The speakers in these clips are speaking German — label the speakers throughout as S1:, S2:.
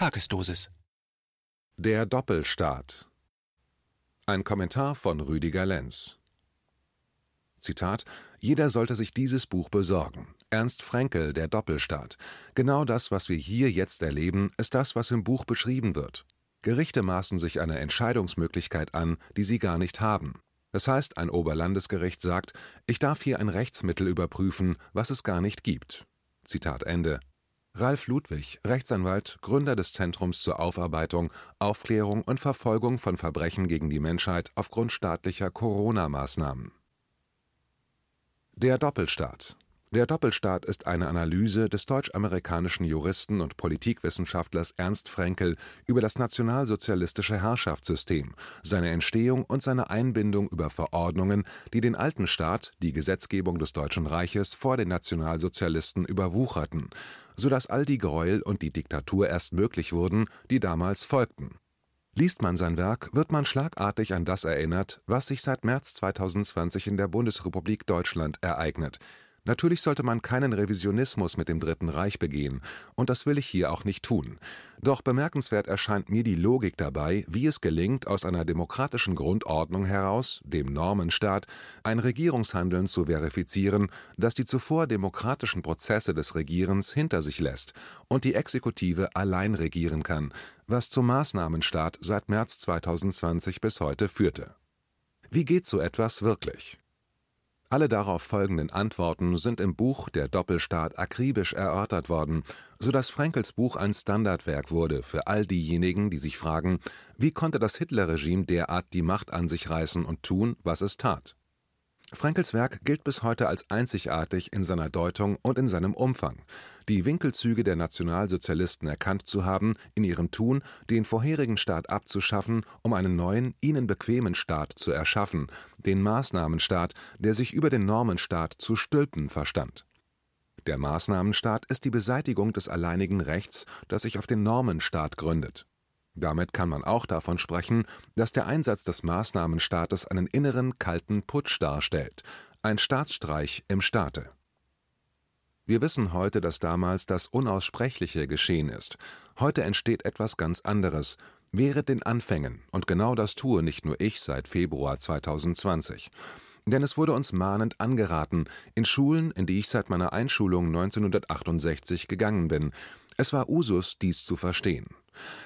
S1: Tagesdosis.
S2: Der Doppelstaat. Ein Kommentar von Rüdiger Lenz. Zitat: Jeder sollte sich dieses Buch besorgen. Ernst Fränkel, Der Doppelstaat. Genau das, was wir hier jetzt erleben, ist das, was im Buch beschrieben wird. Gerichte maßen sich eine Entscheidungsmöglichkeit an, die sie gar nicht haben. Das heißt, ein Oberlandesgericht sagt, ich darf hier ein Rechtsmittel überprüfen, was es gar nicht gibt. Zitat Ende. Ralf Ludwig, Rechtsanwalt, Gründer des Zentrums zur Aufarbeitung, Aufklärung und Verfolgung von Verbrechen gegen die Menschheit aufgrund staatlicher Corona-Maßnahmen. Der Doppelstaat der Doppelstaat ist eine Analyse des deutsch-amerikanischen Juristen und Politikwissenschaftlers Ernst Fraenkel über das nationalsozialistische Herrschaftssystem, seine Entstehung und seine Einbindung über Verordnungen, die den alten Staat, die Gesetzgebung des Deutschen Reiches, vor den Nationalsozialisten überwucherten, so dass all die Gräuel und die Diktatur erst möglich wurden, die damals folgten. Liest man sein Werk, wird man schlagartig an das erinnert, was sich seit März 2020 in der Bundesrepublik Deutschland ereignet – Natürlich sollte man keinen Revisionismus mit dem Dritten Reich begehen, und das will ich hier auch nicht tun. Doch bemerkenswert erscheint mir die Logik dabei, wie es gelingt, aus einer demokratischen Grundordnung heraus, dem Normenstaat, ein Regierungshandeln zu verifizieren, das die zuvor demokratischen Prozesse des Regierens hinter sich lässt und die Exekutive allein regieren kann, was zum Maßnahmenstaat seit März 2020 bis heute führte. Wie geht so etwas wirklich? Alle darauf folgenden Antworten sind im Buch Der Doppelstaat akribisch erörtert worden, so dass Frankels Buch ein Standardwerk wurde für all diejenigen, die sich fragen, wie konnte das Hitlerregime derart die Macht an sich reißen und tun, was es tat Frankels Werk gilt bis heute als einzigartig in seiner Deutung und in seinem Umfang, die Winkelzüge der Nationalsozialisten erkannt zu haben, in ihrem Tun, den vorherigen Staat abzuschaffen, um einen neuen, ihnen bequemen Staat zu erschaffen, den Maßnahmenstaat, der sich über den Normenstaat zu stülpen verstand. Der Maßnahmenstaat ist die Beseitigung des alleinigen Rechts, das sich auf den Normenstaat gründet damit kann man auch davon sprechen, dass der Einsatz des Maßnahmenstaates einen inneren kalten Putsch darstellt, ein Staatsstreich im Staate. Wir wissen heute, dass damals das Unaussprechliche geschehen ist. Heute entsteht etwas ganz anderes. Wäre den Anfängen, und genau das tue nicht nur ich seit Februar 2020. Denn es wurde uns mahnend angeraten, in Schulen, in die ich seit meiner Einschulung 1968 gegangen bin. Es war Usus, dies zu verstehen.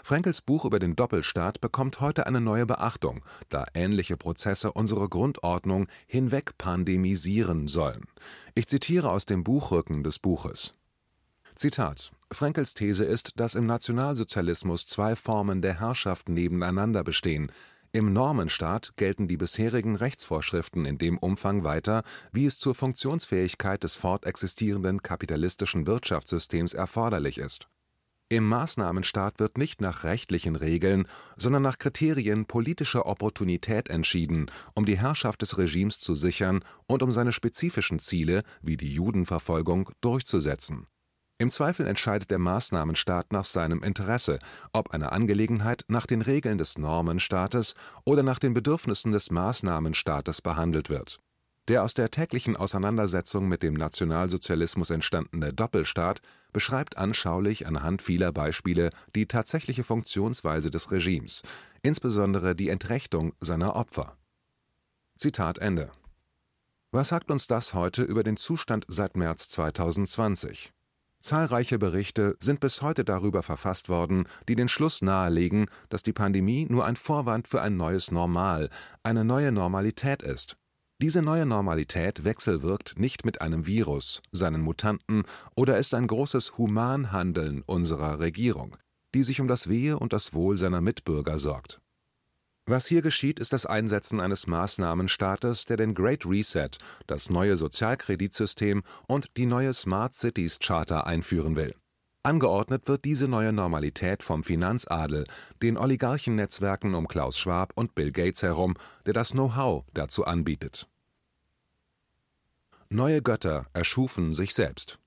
S2: Frankels Buch über den Doppelstaat bekommt heute eine neue Beachtung, da ähnliche Prozesse unsere Grundordnung hinweg pandemisieren sollen. Ich zitiere aus dem Buchrücken des Buches. Zitat Frankels These ist, dass im Nationalsozialismus zwei Formen der Herrschaft nebeneinander bestehen. Im Normenstaat gelten die bisherigen Rechtsvorschriften in dem Umfang weiter, wie es zur Funktionsfähigkeit des fortexistierenden kapitalistischen Wirtschaftssystems erforderlich ist. Im Maßnahmenstaat wird nicht nach rechtlichen Regeln, sondern nach Kriterien politischer Opportunität entschieden, um die Herrschaft des Regimes zu sichern und um seine spezifischen Ziele, wie die Judenverfolgung, durchzusetzen. Im Zweifel entscheidet der Maßnahmenstaat nach seinem Interesse, ob eine Angelegenheit nach den Regeln des Normenstaates oder nach den Bedürfnissen des Maßnahmenstaates behandelt wird der aus der täglichen Auseinandersetzung mit dem Nationalsozialismus entstandene Doppelstaat beschreibt anschaulich anhand vieler Beispiele die tatsächliche Funktionsweise des Regimes, insbesondere die Entrechtung seiner Opfer. Zitat Ende. Was sagt uns das heute über den Zustand seit März 2020? Zahlreiche Berichte sind bis heute darüber verfasst worden, die den Schluss nahelegen, dass die Pandemie nur ein Vorwand für ein neues Normal, eine neue Normalität ist diese neue Normalität wechselwirkt nicht mit einem Virus, seinen Mutanten oder ist ein großes Humanhandeln unserer Regierung, die sich um das Wehe und das Wohl seiner Mitbürger sorgt. Was hier geschieht, ist das Einsetzen eines Maßnahmenstaates, der den Great Reset, das neue Sozialkreditsystem und die neue Smart Cities Charter einführen will. Angeordnet wird diese neue Normalität vom Finanzadel, den Oligarchennetzwerken um Klaus Schwab und Bill Gates herum, der das Know-how dazu anbietet. Neue Götter erschufen sich selbst.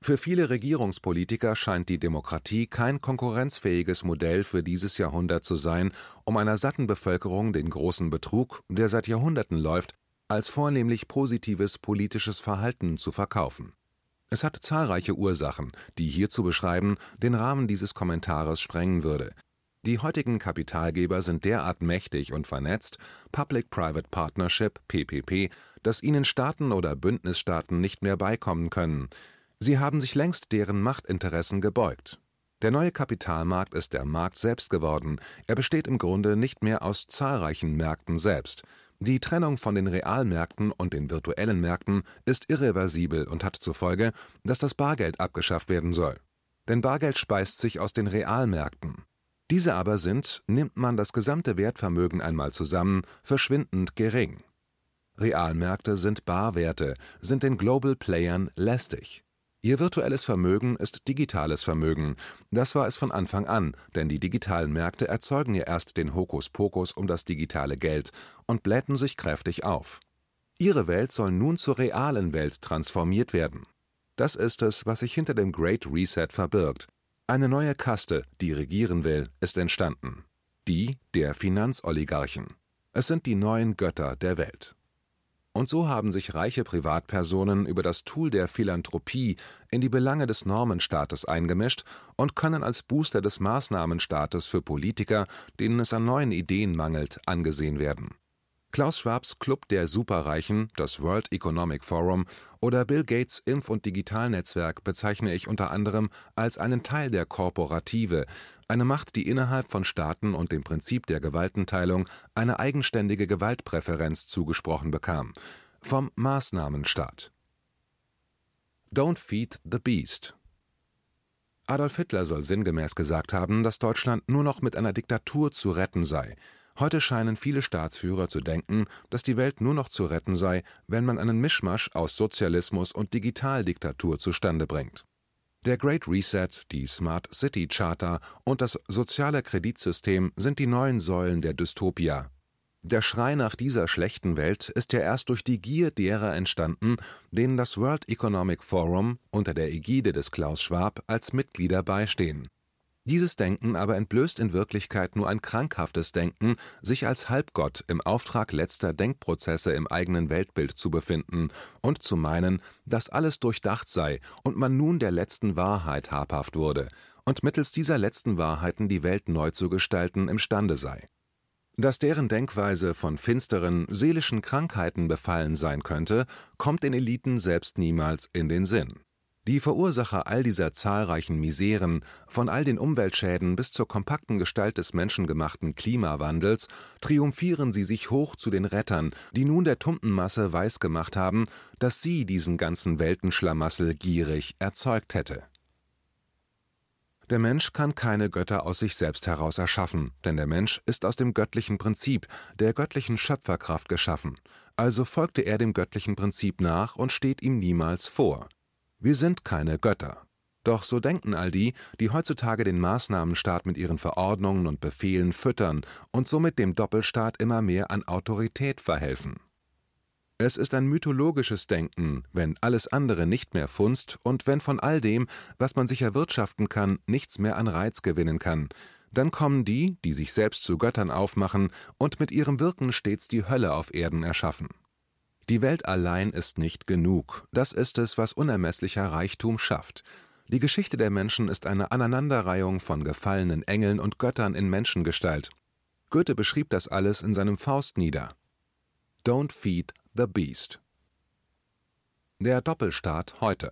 S2: Für viele Regierungspolitiker scheint die Demokratie kein konkurrenzfähiges Modell für dieses Jahrhundert zu sein, um einer satten Bevölkerung den großen Betrug, der seit Jahrhunderten läuft, als vornehmlich positives politisches Verhalten zu verkaufen. Es hat zahlreiche Ursachen, die hier zu beschreiben den Rahmen dieses Kommentares sprengen würde. Die heutigen Kapitalgeber sind derart mächtig und vernetzt (Public-Private Partnership (PPP), dass ihnen Staaten oder Bündnisstaaten nicht mehr beikommen können. Sie haben sich längst deren Machtinteressen gebeugt. Der neue Kapitalmarkt ist der Markt selbst geworden, er besteht im Grunde nicht mehr aus zahlreichen Märkten selbst. Die Trennung von den Realmärkten und den virtuellen Märkten ist irreversibel und hat zur Folge, dass das Bargeld abgeschafft werden soll. Denn Bargeld speist sich aus den Realmärkten. Diese aber sind, nimmt man das gesamte Wertvermögen einmal zusammen, verschwindend gering. Realmärkte sind Barwerte, sind den Global Playern lästig. Ihr virtuelles Vermögen ist digitales Vermögen. Das war es von Anfang an, denn die digitalen Märkte erzeugen ja erst den Hokuspokus um das digitale Geld und blähten sich kräftig auf. Ihre Welt soll nun zur realen Welt transformiert werden. Das ist es, was sich hinter dem Great Reset verbirgt. Eine neue Kaste, die regieren will, ist entstanden. Die der Finanzoligarchen. Es sind die neuen Götter der Welt. Und so haben sich reiche Privatpersonen über das Tool der Philanthropie in die Belange des Normenstaates eingemischt und können als Booster des Maßnahmenstaates für Politiker, denen es an neuen Ideen mangelt, angesehen werden Klaus Schwabs Club der Superreichen, das World Economic Forum oder Bill Gates Impf und Digitalnetzwerk bezeichne ich unter anderem als einen Teil der Korporative, eine Macht, die innerhalb von Staaten und dem Prinzip der Gewaltenteilung eine eigenständige Gewaltpräferenz zugesprochen bekam. Vom Maßnahmenstaat. Don't feed the beast. Adolf Hitler soll sinngemäß gesagt haben, dass Deutschland nur noch mit einer Diktatur zu retten sei Heute scheinen viele Staatsführer zu denken, dass die Welt nur noch zu retten sei, wenn man einen Mischmasch aus Sozialismus und Digitaldiktatur zustande bringt. Der Great Reset, die Smart City Charta und das soziale Kreditsystem sind die neuen Säulen der Dystopia. Der Schrei nach dieser schlechten Welt ist ja erst durch die Gier derer entstanden, denen das World Economic Forum unter der Ägide des Klaus Schwab als Mitglieder beistehen dieses Denken aber entblößt in Wirklichkeit nur ein krankhaftes Denken, sich als Halbgott im Auftrag letzter Denkprozesse im eigenen Weltbild zu befinden und zu meinen, dass alles durchdacht sei und man nun der letzten Wahrheit habhaft wurde und mittels dieser letzten Wahrheiten die Welt neu zu gestalten imstande sei. Dass deren Denkweise von finsteren, seelischen Krankheiten befallen sein könnte, kommt den Eliten selbst niemals in den Sinn die Verursacher all dieser zahlreichen Miseren, von all den Umweltschäden bis zur kompakten Gestalt des menschengemachten Klimawandels, triumphieren sie sich hoch zu den Rettern, die nun der Tumpenmasse weisgemacht haben, dass sie diesen ganzen Weltenschlamassel gierig erzeugt hätte. Der Mensch kann keine Götter aus sich selbst heraus erschaffen, denn der Mensch ist aus dem göttlichen Prinzip, der göttlichen Schöpferkraft geschaffen, also folgte er dem göttlichen Prinzip nach und steht ihm niemals vor. Wir sind keine Götter. Doch so denken all die, die heutzutage den Maßnahmenstaat mit ihren Verordnungen und Befehlen füttern und somit dem Doppelstaat immer mehr an Autorität verhelfen. Es ist ein mythologisches Denken, wenn alles andere nicht mehr funzt und wenn von all dem, was man sich erwirtschaften kann, nichts mehr an Reiz gewinnen kann, dann kommen die, die sich selbst zu Göttern aufmachen und mit ihrem Wirken stets die Hölle auf Erden erschaffen. Die Welt allein ist nicht genug, das ist es, was unermesslicher Reichtum schafft. Die Geschichte der Menschen ist eine Aneinanderreihung von gefallenen Engeln und Göttern in Menschengestalt. Goethe beschrieb das alles in seinem Faust nieder. Don't feed the beast. Der Doppelstaat heute.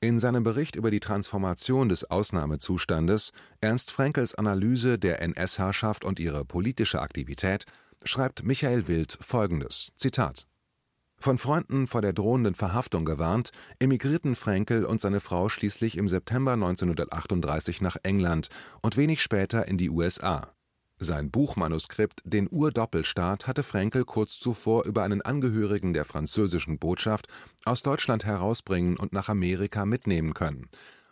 S2: In seinem Bericht über die Transformation des Ausnahmezustandes, Ernst Frankels Analyse der NS-Herrschaft und ihre politische Aktivität, schreibt Michael Wild folgendes: Zitat von Freunden vor der drohenden Verhaftung gewarnt, emigrierten Fränkel und seine Frau schließlich im September 1938 nach England und wenig später in die USA. Sein Buchmanuskript Den Urdoppelstaat hatte Fränkel kurz zuvor über einen Angehörigen der französischen Botschaft aus Deutschland herausbringen und nach Amerika mitnehmen können.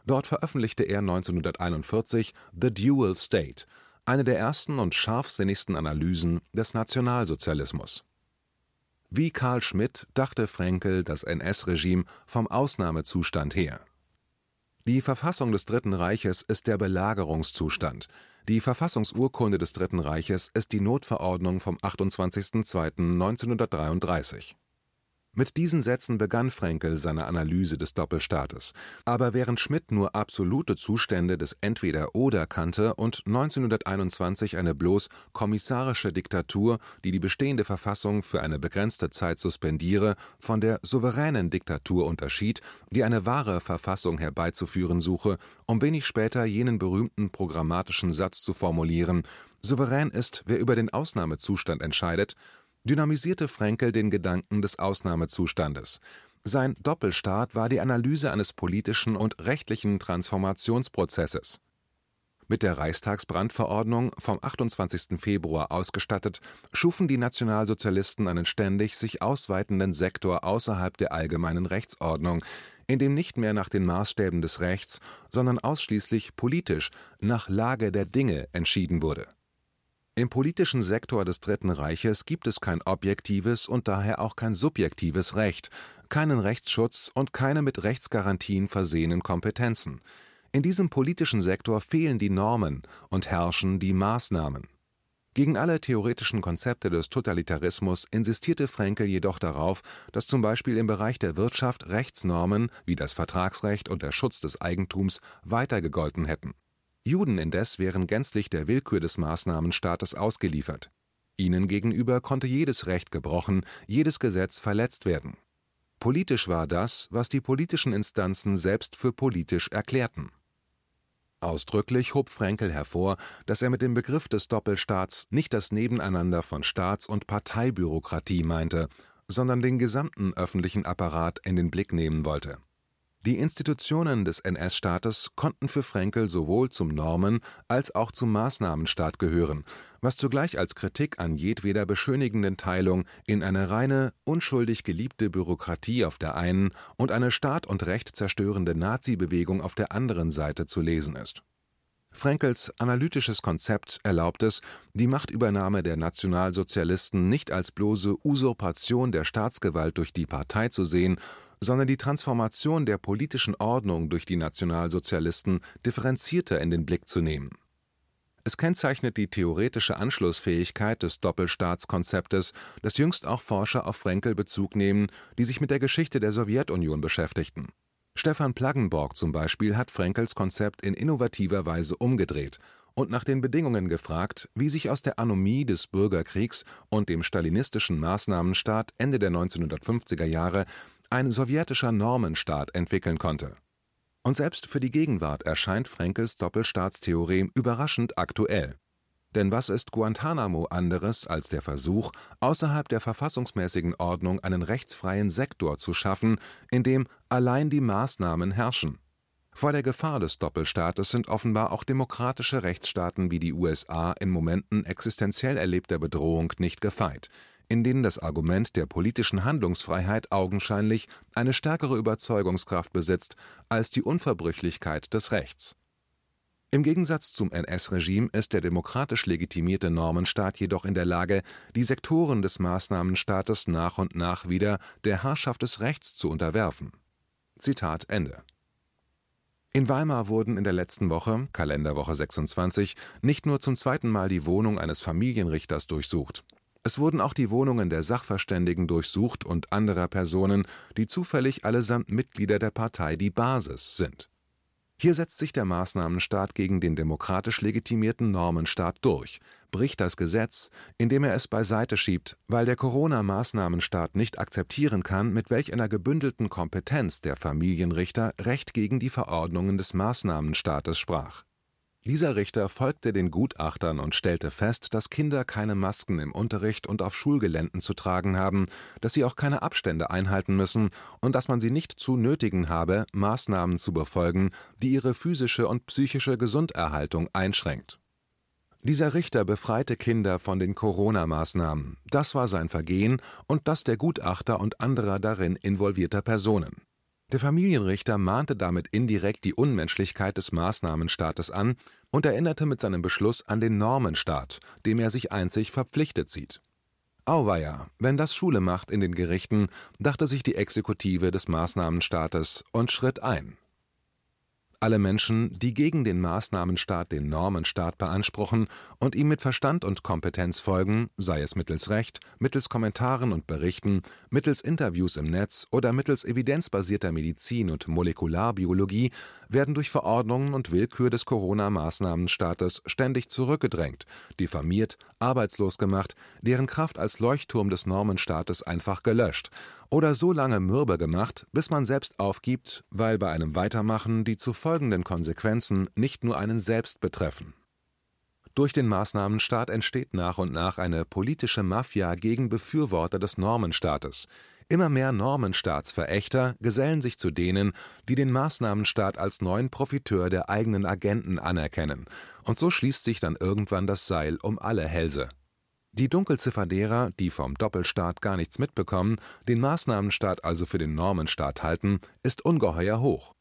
S2: Dort veröffentlichte er 1941 The Dual State eine der ersten und scharfsinnigsten Analysen des Nationalsozialismus. Wie Karl Schmidt dachte Fränkel das NS-Regime vom Ausnahmezustand her. Die Verfassung des Dritten Reiches ist der Belagerungszustand. Die Verfassungsurkunde des Dritten Reiches ist die Notverordnung vom 28.02.1933 Mit diesen Sätzen begann Fraenkel seine Analyse des Doppelstaates. Aber während Schmidt nur absolute Zustände des Entweder-Oder kannte und 1921 eine bloß kommissarische Diktatur, die die bestehende Verfassung für eine begrenzte Zeit suspendiere, von der souveränen Diktatur unterschied, die eine wahre Verfassung herbeizuführen suche, um wenig später jenen berühmten programmatischen Satz zu formulieren: „ Souverän ist, wer über den Ausnahmezustand entscheidet dynamisierte Fraenkel den Gedanken des Ausnahmezustandes. Sein Doppelstaat war die Analyse eines politischen und rechtlichen Transformationsprozesses. Mit der Reichstagsbrandverordnung vom 28. Februar ausgestattet, schufen die Nationalsozialisten einen ständig sich ausweitenden Sektor außerhalb der allgemeinen Rechtsordnung, in dem nicht mehr nach den Maßstäben des Rechts, sondern ausschließlich politisch, nach Lage der Dinge entschieden wurde im politischen Sektor des Dritten Reiches gibt es kein objektives und daher auch kein subjektives Recht, keinen Rechtsschutz und keine mit Rechtsgarantien versehenen Kompetenzen. In diesem politischen Sektor fehlen die Normen und herrschen die Maßnahmen. Gegen alle theoretischen Konzepte des Totalitarismus insistierte Fraenkel jedoch darauf, dass zum Beispiel im Bereich der Wirtschaft Rechtsnormen wie das Vertragsrecht und der Schutz des Eigentums weiter gegolten hätten Juden indes wären gänzlich der Willkür des Maßnahmenstaates ausgeliefert. Ihnen gegenüber konnte jedes Recht gebrochen, jedes Gesetz verletzt werden. Politisch war das, was die politischen Instanzen selbst für politisch erklärten. Ausdrücklich hob Fraenkel hervor, dass er mit dem Begriff des Doppelstaats nicht das Nebeneinander von Staats und Parteibürokratie meinte, sondern den gesamten öffentlichen Apparat in den Blick nehmen wollte die Institutionen des NS-Staates konnten für Fraenkel sowohl zum Normen als auch zum Maßnahmenstaat gehören, was zugleich als Kritik an jedweder beschönigenden Teilung in eine reine, unschuldig geliebte Bürokratie auf der einen und eine Staat und Recht zerstörende Nazi-Bewegung auf der anderen Seite zu lesen ist. Fraenkels analytisches Konzept erlaubt es, die Machtübernahme der Nationalsozialisten nicht als bloße Usurpation der Staatsgewalt durch die Partei zu sehen sondern die Transformation der politischen Ordnung durch die Nationalsozialisten differenzierter in den Blick zu nehmen. Es kennzeichnet die theoretische Anschlussfähigkeit des Doppelstaatskonzeptes, dass jüngst auch Forscher auf Frenkel Bezug nehmen, die sich mit der Geschichte der Sowjetunion beschäftigten. Stefan Plaggenborg zum Beispiel hat Frenkels Konzept in innovativer Weise umgedreht und nach den Bedingungen gefragt, wie sich aus der Anomie des Bürgerkriegs und dem stalinistischen Maßnahmenstaat Ende der 1950er Jahre ein sowjetischer Normenstaat entwickeln konnte. Und selbst für die Gegenwart erscheint Frankels Doppelstaatstheorem überraschend aktuell. Denn was ist Guantanamo anderes als der Versuch, außerhalb der verfassungsmäßigen Ordnung einen rechtsfreien Sektor zu schaffen, in dem allein die Maßnahmen herrschen? Vor der Gefahr des Doppelstaates sind offenbar auch demokratische Rechtsstaaten wie die USA in Momenten existenziell erlebter Bedrohung nicht gefeit in denen das Argument der politischen Handlungsfreiheit augenscheinlich eine stärkere Überzeugungskraft besitzt als die Unverbrüchlichkeit des Rechts. Im Gegensatz zum NS-Regime ist der demokratisch legitimierte Normenstaat jedoch in der Lage, die Sektoren des Maßnahmenstaates nach und nach wieder der Herrschaft des Rechts zu unterwerfen. Zitat Ende. In Weimar wurden in der letzten Woche (Kalenderwoche 26) nicht nur zum zweiten Mal die Wohnung eines Familienrichters durchsucht es wurden auch die Wohnungen der Sachverständigen durchsucht und anderer Personen, die zufällig allesamt Mitglieder der Partei Die Basis sind. Hier setzt sich der Maßnahmenstaat gegen den demokratisch legitimierten Normenstaat durch, bricht das Gesetz, indem er es beiseite schiebt, weil der Corona-Maßnahmenstaat nicht akzeptieren kann, mit welch einer gebündelten Kompetenz der Familienrichter Recht gegen die Verordnungen des Maßnahmenstaates sprach dieser Richter folgte den Gutachtern und stellte fest, dass Kinder keine Masken im Unterricht und auf Schulgeländen zu tragen haben, dass sie auch keine Abstände einhalten müssen und dass man sie nicht zu nötigen habe, Maßnahmen zu befolgen, die ihre physische und psychische Gesunderhaltung einschränkt. Dieser Richter befreite Kinder von den Corona-Maßnahmen. Das war sein Vergehen und das der Gutachter und anderer darin involvierter Personen. Der Familienrichter mahnte damit indirekt die Unmenschlichkeit des Maßnahmenstaates an und erinnerte mit seinem Beschluss an den Normenstaat, dem er sich einzig verpflichtet sieht. Auweia, wenn das Schule macht in den Gerichten, dachte sich die Exekutive des Maßnahmenstaates und schritt ein alle Menschen, die gegen den Maßnahmenstaat den Normenstaat beanspruchen und ihm mit Verstand und Kompetenz folgen, sei es mittels Recht, mittels Kommentaren und Berichten, mittels Interviews im Netz oder mittels evidenzbasierter Medizin und Molekularbiologie, werden durch Verordnungen und Willkür des Corona-Maßnahmenstaates ständig zurückgedrängt, diffamiert, arbeitslos gemacht, deren Kraft als Leuchtturm des Normenstaates einfach gelöscht oder so lange mürbe gemacht, bis man selbst aufgibt, weil bei einem Weitermachen die zu folgenden Konsequenzen nicht nur einen selbst betreffen. Durch den Maßnahmenstaat entsteht nach und nach eine politische Mafia gegen Befürworter des Normenstaates. Immer mehr Normenstaatsverächter gesellen sich zu denen, die den Maßnahmenstaat als neuen Profiteur der eigenen Agenten anerkennen, und so schließt sich dann irgendwann das Seil um alle Hälse. Die Dunkelziffer derer, die vom Doppelstaat gar nichts mitbekommen, den Maßnahmenstaat also für den Normenstaat halten, ist ungeheuer hoch.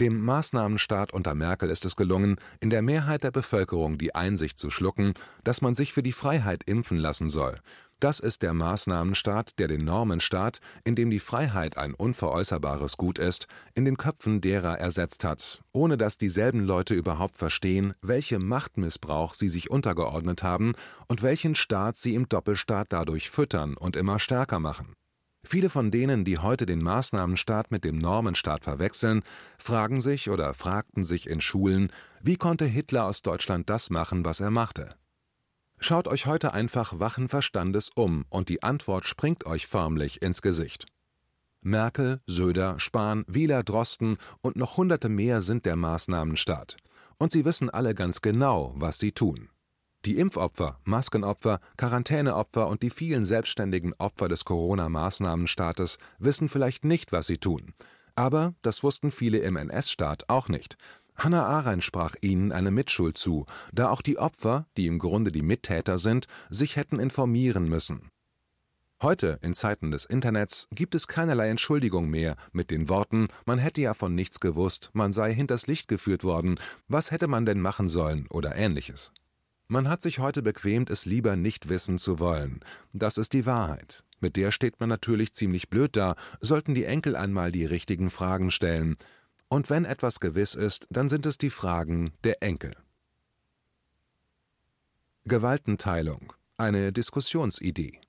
S2: Dem Maßnahmenstaat unter Merkel ist es gelungen, in der Mehrheit der Bevölkerung die Einsicht zu schlucken, dass man sich für die Freiheit impfen lassen soll das ist der Maßnahmenstaat, der den Normenstaat, in dem die Freiheit ein unveräußerbares Gut ist, in den Köpfen derer ersetzt hat, ohne dass dieselben Leute überhaupt verstehen, welchem Machtmissbrauch sie sich untergeordnet haben und welchen Staat sie im Doppelstaat dadurch füttern und immer stärker machen. Viele von denen, die heute den Maßnahmenstaat mit dem Normenstaat verwechseln, fragen sich oder fragten sich in Schulen, wie konnte Hitler aus Deutschland das machen, was er machte? Schaut euch heute einfach wachen Verstandes um und die Antwort springt euch förmlich ins Gesicht. Merkel, Söder, Spahn, Wieler, Drosten und noch hunderte mehr sind der Maßnahmenstaat. Und sie wissen alle ganz genau, was sie tun. Die Impfopfer, Maskenopfer, Quarantäneopfer und die vielen selbstständigen Opfer des Corona-Maßnahmenstaates wissen vielleicht nicht, was sie tun. Aber das wussten viele im NS-Staat auch nicht. Hannah Arendt sprach ihnen eine Mitschuld zu, da auch die Opfer, die im Grunde die Mittäter sind, sich hätten informieren müssen. Heute, in Zeiten des Internets, gibt es keinerlei Entschuldigung mehr mit den Worten, man hätte ja von nichts gewusst, man sei hinters Licht geführt worden, was hätte man denn machen sollen oder ähnliches. Man hat sich heute bequemt, es lieber nicht wissen zu wollen. Das ist die Wahrheit. Mit der steht man natürlich ziemlich blöd da, sollten die Enkel einmal die richtigen Fragen stellen. Und wenn etwas gewiss ist, dann sind es die Fragen der Enkel. Gewaltenteilung. Eine Diskussionsidee.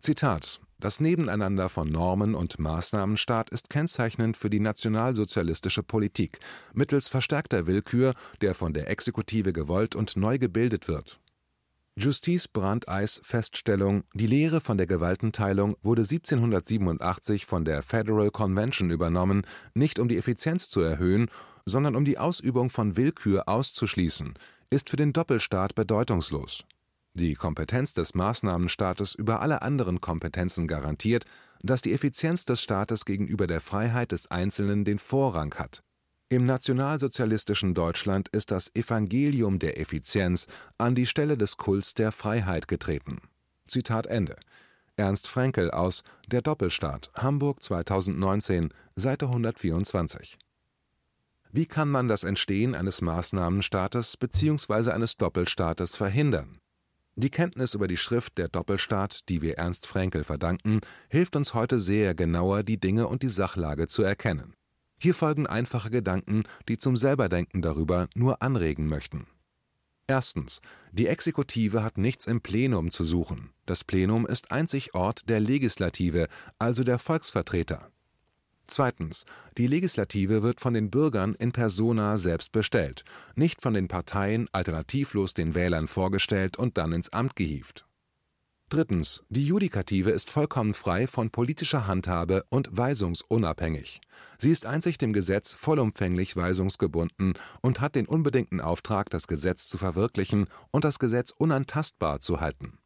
S2: Zitat das Nebeneinander von Normen und Maßnahmenstaat ist kennzeichnend für die nationalsozialistische Politik, mittels verstärkter Willkür, der von der Exekutive gewollt und neu gebildet wird Justice Brandeis Feststellung, die Lehre von der Gewaltenteilung wurde 1787 von der Federal Convention übernommen, nicht um die Effizienz zu erhöhen, sondern um die Ausübung von Willkür auszuschließen, ist für den Doppelstaat bedeutungslos. Die Kompetenz des Maßnahmenstaates über alle anderen Kompetenzen garantiert, dass die Effizienz des Staates gegenüber der Freiheit des Einzelnen den Vorrang hat im nationalsozialistischen Deutschland ist das Evangelium der Effizienz an die Stelle des Kults der Freiheit getreten. Zitat Ende. Ernst Fränkel aus Der Doppelstaat, Hamburg 2019, Seite 124. Wie kann man das Entstehen eines Maßnahmenstaates bzw. eines Doppelstaates verhindern? Die Kenntnis über die Schrift Der Doppelstaat, die wir Ernst Fränkel verdanken, hilft uns heute sehr genauer die Dinge und die Sachlage zu erkennen hier folgen einfache Gedanken, die zum Selberdenken darüber nur anregen möchten. Erstens. Die Exekutive hat nichts im Plenum zu suchen. Das Plenum ist einzig Ort der Legislative, also der Volksvertreter. Zweitens. Die Legislative wird von den Bürgern in persona selbst bestellt, nicht von den Parteien alternativlos den Wählern vorgestellt und dann ins Amt gehievt Drittens. Die Judikative ist vollkommen frei von politischer Handhabe und weisungsunabhängig. Sie ist einzig dem Gesetz vollumfänglich weisungsgebunden und hat den unbedingten Auftrag, das Gesetz zu verwirklichen und das Gesetz unantastbar zu halten.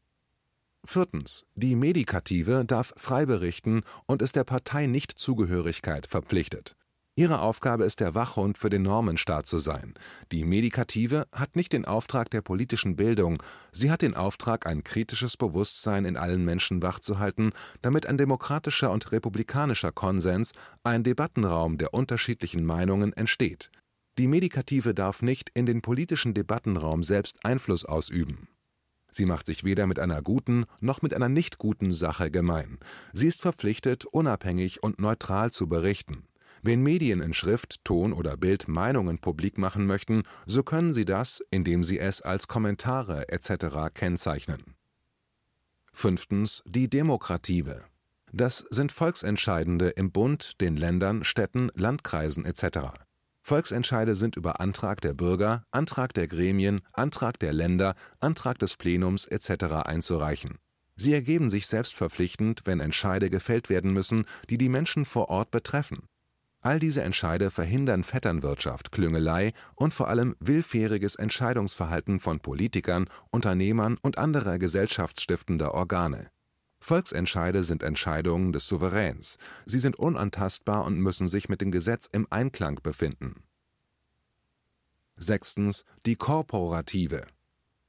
S2: Viertens. Die Medikative darf frei berichten und ist der Partei-Nichtzugehörigkeit verpflichtet Ihre Aufgabe ist der Wachhund für den Normenstaat zu sein. Die Medikative hat nicht den Auftrag der politischen Bildung, sie hat den Auftrag, ein kritisches Bewusstsein in allen Menschen wachzuhalten, damit ein demokratischer und republikanischer Konsens, ein Debattenraum der unterschiedlichen Meinungen entsteht. Die Medikative darf nicht in den politischen Debattenraum selbst Einfluss ausüben. Sie macht sich weder mit einer guten noch mit einer nicht guten Sache gemein. Sie ist verpflichtet, unabhängig und neutral zu berichten Wenn Medien in Schrift, Ton oder Bild Meinungen publik machen möchten, so können sie das, indem sie es als Kommentare etc. kennzeichnen. Fünftens die Demokrative. Das sind Volksentscheidende im Bund, den Ländern, Städten, Landkreisen etc. Volksentscheide sind über Antrag der Bürger, Antrag der Gremien, Antrag der Länder, Antrag des Plenums etc. einzureichen. Sie ergeben sich selbstverpflichtend, wenn Entscheide gefällt werden müssen, die die Menschen vor Ort betreffen. All diese Entscheide verhindern Vetternwirtschaft, Klüngelei und vor allem willfähriges Entscheidungsverhalten von Politikern, Unternehmern und anderer gesellschaftsstiftender Organe Volksentscheide sind Entscheidungen des Souveräns, sie sind unantastbar und müssen sich mit dem Gesetz im Einklang befinden. Sechstens die Korporative.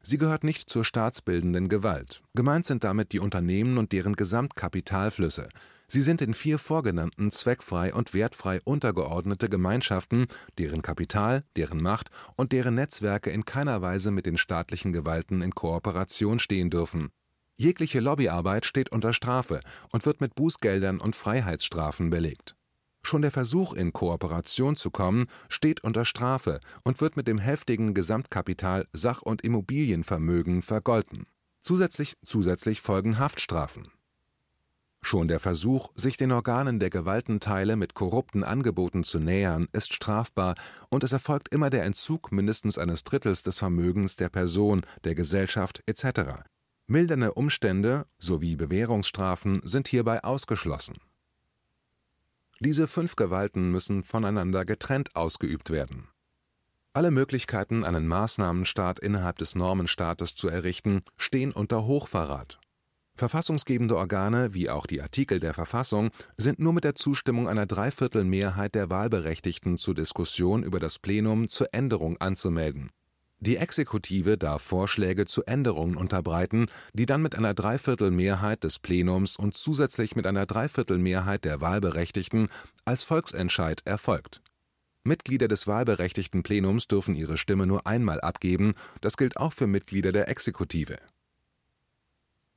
S2: Sie gehört nicht zur staatsbildenden Gewalt. Gemeint sind damit die Unternehmen und deren Gesamtkapitalflüsse. Sie sind in vier vorgenannten zweckfrei und wertfrei untergeordnete Gemeinschaften, deren Kapital, deren Macht und deren Netzwerke in keiner Weise mit den staatlichen Gewalten in Kooperation stehen dürfen Jegliche Lobbyarbeit steht unter Strafe und wird mit Bußgeldern und Freiheitsstrafen belegt. Schon der Versuch, in Kooperation zu kommen, steht unter Strafe und wird mit dem heftigen Gesamtkapital Sach und Immobilienvermögen vergolten. Zusätzlich, zusätzlich folgen Haftstrafen. Schon der Versuch, sich den Organen der Gewaltenteile mit korrupten Angeboten zu nähern, ist strafbar, und es erfolgt immer der Entzug mindestens eines Drittels des Vermögens der Person, der Gesellschaft etc. Mildernde Umstände sowie Bewährungsstrafen sind hierbei ausgeschlossen. Diese fünf Gewalten müssen voneinander getrennt ausgeübt werden. Alle Möglichkeiten, einen Maßnahmenstaat innerhalb des Normenstaates zu errichten, stehen unter Hochverrat. Verfassungsgebende Organe wie auch die Artikel der Verfassung sind nur mit der Zustimmung einer Dreiviertelmehrheit der Wahlberechtigten zur Diskussion über das Plenum zur Änderung anzumelden die Exekutive darf Vorschläge zu Änderungen unterbreiten, die dann mit einer Dreiviertelmehrheit des Plenums und zusätzlich mit einer Dreiviertelmehrheit der Wahlberechtigten als Volksentscheid erfolgt. Mitglieder des wahlberechtigten Plenums dürfen ihre Stimme nur einmal abgeben, das gilt auch für Mitglieder der Exekutive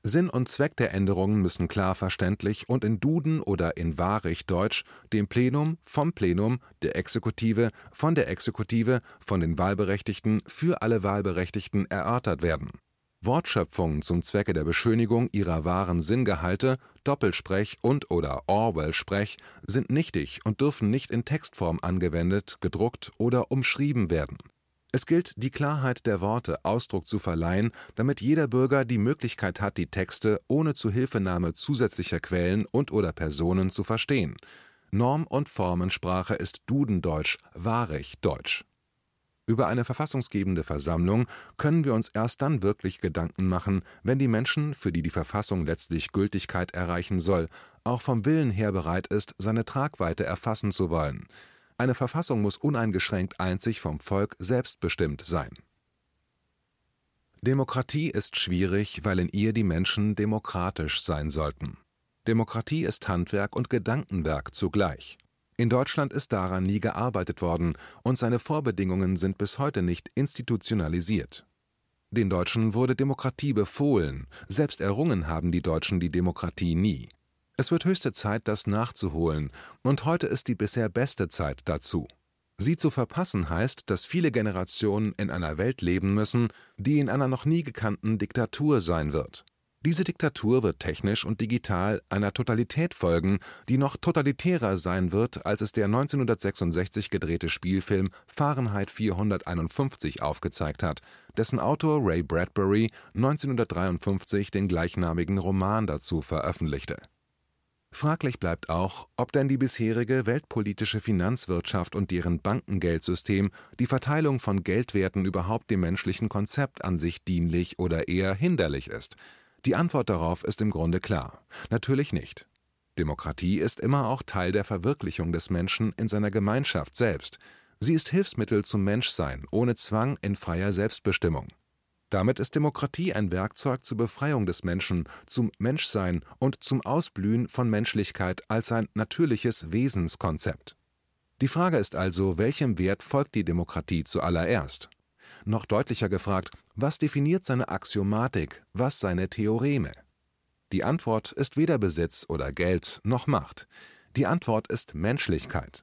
S2: Sinn und Zweck der Änderungen müssen klar verständlich und in Duden oder in Wahrich-Deutsch dem Plenum, vom Plenum, der Exekutive, von der Exekutive, von den Wahlberechtigten, für alle Wahlberechtigten erörtert werden. Wortschöpfungen zum Zwecke der Beschönigung ihrer wahren Sinngehalte, Doppelsprech und/oder Orwell-Sprech sind nichtig und dürfen nicht in Textform angewendet, gedruckt oder umschrieben werden es gilt, die Klarheit der Worte Ausdruck zu verleihen, damit jeder Bürger die Möglichkeit hat, die Texte ohne Zuhilfenahme zusätzlicher Quellen und/oder Personen zu verstehen. Norm und Formensprache ist Dudendeutsch, wahrig Deutsch. Über eine verfassungsgebende Versammlung können wir uns erst dann wirklich Gedanken machen, wenn die Menschen, für die die Verfassung letztlich Gültigkeit erreichen soll, auch vom Willen her bereit ist, seine Tragweite erfassen zu wollen eine Verfassung muss uneingeschränkt einzig vom Volk selbstbestimmt sein. Demokratie ist schwierig, weil in ihr die Menschen demokratisch sein sollten. Demokratie ist Handwerk und Gedankenwerk zugleich. In Deutschland ist daran nie gearbeitet worden und seine Vorbedingungen sind bis heute nicht institutionalisiert. Den Deutschen wurde Demokratie befohlen, selbst errungen haben die Deutschen die Demokratie nie. Es wird höchste Zeit, das nachzuholen, und heute ist die bisher beste Zeit dazu. Sie zu verpassen heißt, dass viele Generationen in einer Welt leben müssen, die in einer noch nie gekannten Diktatur sein wird. Diese Diktatur wird technisch und digital einer Totalität folgen, die noch totalitärer sein wird, als es der 1966 gedrehte Spielfilm Fahrenheit 451 aufgezeigt hat, dessen Autor Ray Bradbury 1953 den gleichnamigen Roman dazu veröffentlichte Fraglich bleibt auch, ob denn die bisherige weltpolitische Finanzwirtschaft und deren Bankengeldsystem die Verteilung von Geldwerten überhaupt dem menschlichen Konzept an sich dienlich oder eher hinderlich ist. Die Antwort darauf ist im Grunde klar: Natürlich nicht. Demokratie ist immer auch Teil der Verwirklichung des Menschen in seiner Gemeinschaft selbst. Sie ist Hilfsmittel zum Menschsein ohne Zwang in freier Selbstbestimmung damit ist Demokratie ein Werkzeug zur Befreiung des Menschen, zum Menschsein und zum Ausblühen von Menschlichkeit als ein natürliches Wesenskonzept. Die Frage ist also, welchem Wert folgt die Demokratie zuallererst? Noch deutlicher gefragt, was definiert seine Axiomatik, was seine Theoreme? Die Antwort ist weder Besitz oder Geld noch Macht. Die Antwort ist Menschlichkeit.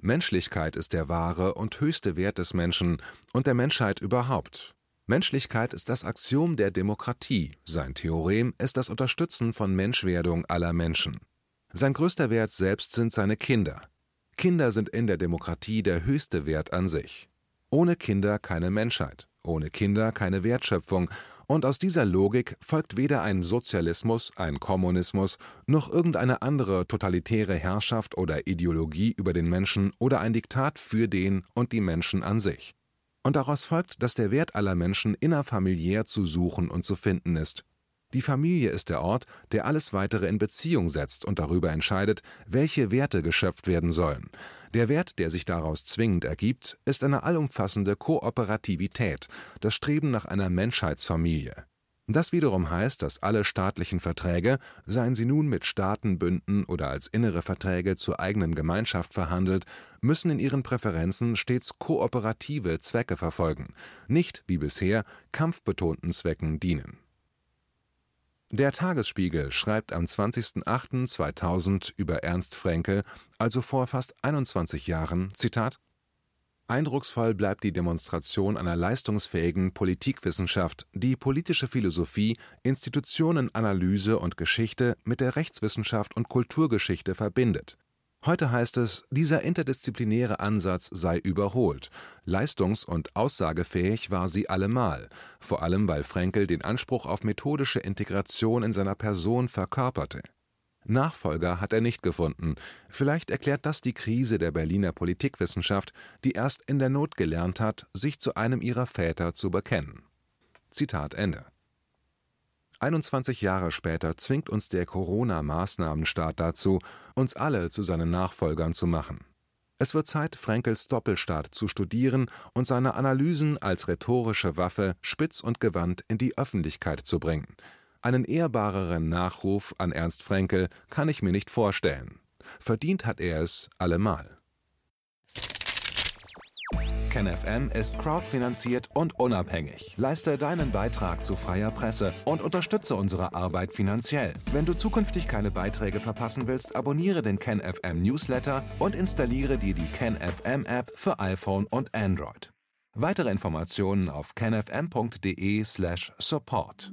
S2: Menschlichkeit ist der wahre und höchste Wert des Menschen und der Menschheit überhaupt. Menschlichkeit ist das Axiom der Demokratie, sein Theorem ist das Unterstützen von Menschwerdung aller Menschen. Sein größter Wert selbst sind seine Kinder. Kinder sind in der Demokratie der höchste Wert an sich. Ohne Kinder keine Menschheit, ohne Kinder keine Wertschöpfung, und aus dieser Logik folgt weder ein Sozialismus, ein Kommunismus, noch irgendeine andere totalitäre Herrschaft oder Ideologie über den Menschen oder ein Diktat für den und die Menschen an sich. Und daraus folgt, dass der Wert aller Menschen innerfamiliär zu suchen und zu finden ist. Die Familie ist der Ort, der alles weitere in Beziehung setzt und darüber entscheidet, welche Werte geschöpft werden sollen. Der Wert, der sich daraus zwingend ergibt, ist eine allumfassende Kooperativität, das Streben nach einer Menschheitsfamilie. Das wiederum heißt, dass alle staatlichen Verträge, seien sie nun mit Staatenbünden oder als innere Verträge zur eigenen Gemeinschaft verhandelt, müssen in ihren Präferenzen stets kooperative Zwecke verfolgen, nicht wie bisher kampfbetonten Zwecken dienen. Der Tagesspiegel schreibt am 20.08.2000 über Ernst Fränkel, also vor fast 21 Jahren, Zitat Eindrucksvoll bleibt die Demonstration einer leistungsfähigen Politikwissenschaft, die politische Philosophie, Institutionenanalyse und Geschichte mit der Rechtswissenschaft und Kulturgeschichte verbindet Heute heißt es, dieser interdisziplinäre Ansatz sei überholt, leistungs und aussagefähig war sie allemal, vor allem weil Fraenkel den Anspruch auf methodische Integration in seiner Person verkörperte. Nachfolger hat er nicht gefunden, vielleicht erklärt das die Krise der Berliner Politikwissenschaft, die erst in der Not gelernt hat, sich zu einem ihrer Väter zu bekennen. Zitat Ende 21 Jahre später zwingt uns der Corona-Maßnahmenstaat dazu, uns alle zu seinen Nachfolgern zu machen. Es wird Zeit, Frankels Doppelstaat zu studieren und seine Analysen als rhetorische Waffe spitz und gewandt in die Öffentlichkeit zu bringen. Einen ehrbareren Nachruf an Ernst Fränkel kann ich mir nicht vorstellen. Verdient hat er es allemal. KenFM ist crowdfinanziert und unabhängig. Leiste deinen Beitrag zu freier Presse und unterstütze unsere Arbeit finanziell. Wenn du zukünftig keine Beiträge verpassen willst, abonniere den KenFM Newsletter und installiere dir die KenFM App für iPhone und Android. Weitere Informationen auf kenfm.de/support.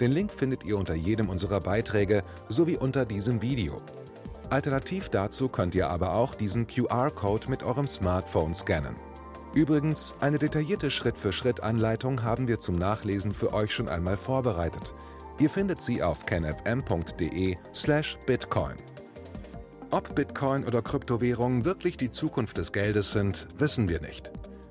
S2: Den Link findet ihr unter jedem unserer Beiträge sowie unter diesem Video. Alternativ dazu könnt ihr aber auch diesen QR-Code mit eurem Smartphone scannen. Übrigens, eine detaillierte Schritt-für-Schritt-Anleitung haben wir zum Nachlesen für euch schon einmal vorbereitet. Ihr findet sie auf canfm.de/bitcoin. Ob Bitcoin oder Kryptowährungen wirklich die Zukunft des Geldes sind, wissen wir nicht.